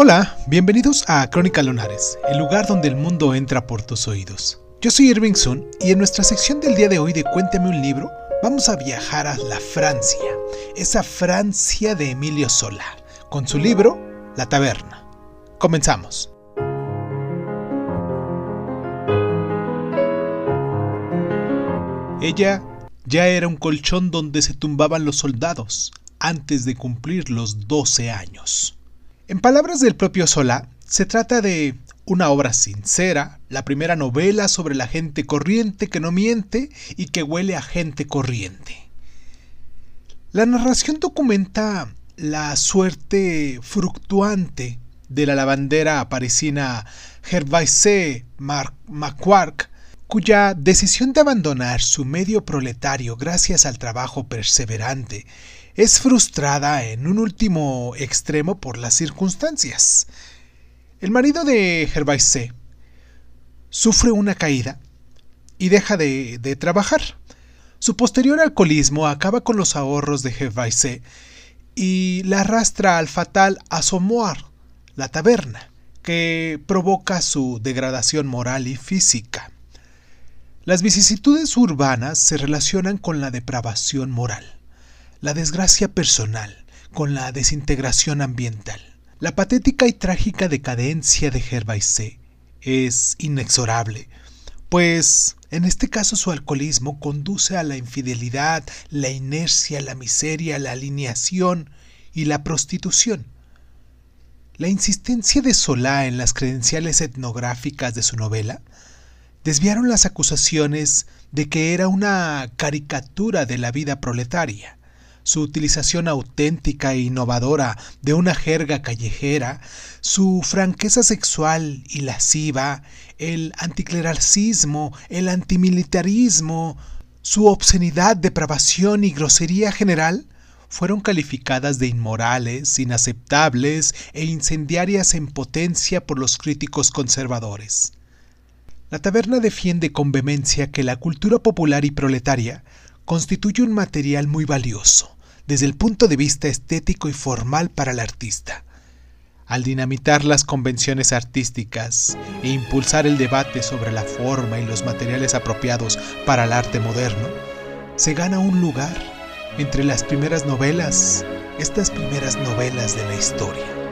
Hola, bienvenidos a Crónica Lunares, el lugar donde el mundo entra por tus oídos. Yo soy Irving Sun y en nuestra sección del día de hoy de Cuéntame un libro, vamos a viajar a la Francia, esa Francia de Emilio Sola, con su libro La Taberna. Comenzamos. Ella ya era un colchón donde se tumbaban los soldados antes de cumplir los 12 años. En palabras del propio Solá, se trata de una obra sincera, la primera novela sobre la gente corriente que no miente y que huele a gente corriente. La narración documenta la suerte fructuante de la lavandera parisina Gervaise Macquark, cuya decisión de abandonar su medio proletario gracias al trabajo perseverante es frustrada en un último extremo por las circunstancias. El marido de Gervaise sufre una caída y deja de, trabajar. Su posterior alcoholismo acaba con los ahorros de Gervaise y la arrastra al fatal Asomoir, la taberna, que provoca su degradación moral y física. Las vicisitudes urbanas se relacionan con la depravación moral la desgracia personal con la desintegración ambiental. La patética y trágica decadencia de Gervaise es inexorable, pues en este caso su alcoholismo conduce a la infidelidad, la inercia, la miseria, la alineación y la prostitución. La insistencia de Solá en las credenciales etnográficas de su novela desviaron las acusaciones de que era una caricatura de la vida proletaria su utilización auténtica e innovadora de una jerga callejera, su franqueza sexual y lasciva, el anticlerarcismo, el antimilitarismo, su obscenidad, depravación y grosería general, fueron calificadas de inmorales, inaceptables e incendiarias en potencia por los críticos conservadores. La taberna defiende con vehemencia que la cultura popular y proletaria constituye un material muy valioso, desde el punto de vista estético y formal para el artista. Al dinamitar las convenciones artísticas e impulsar el debate sobre la forma y los materiales apropiados para el arte moderno, se gana un lugar entre las primeras novelas, estas primeras novelas de la historia.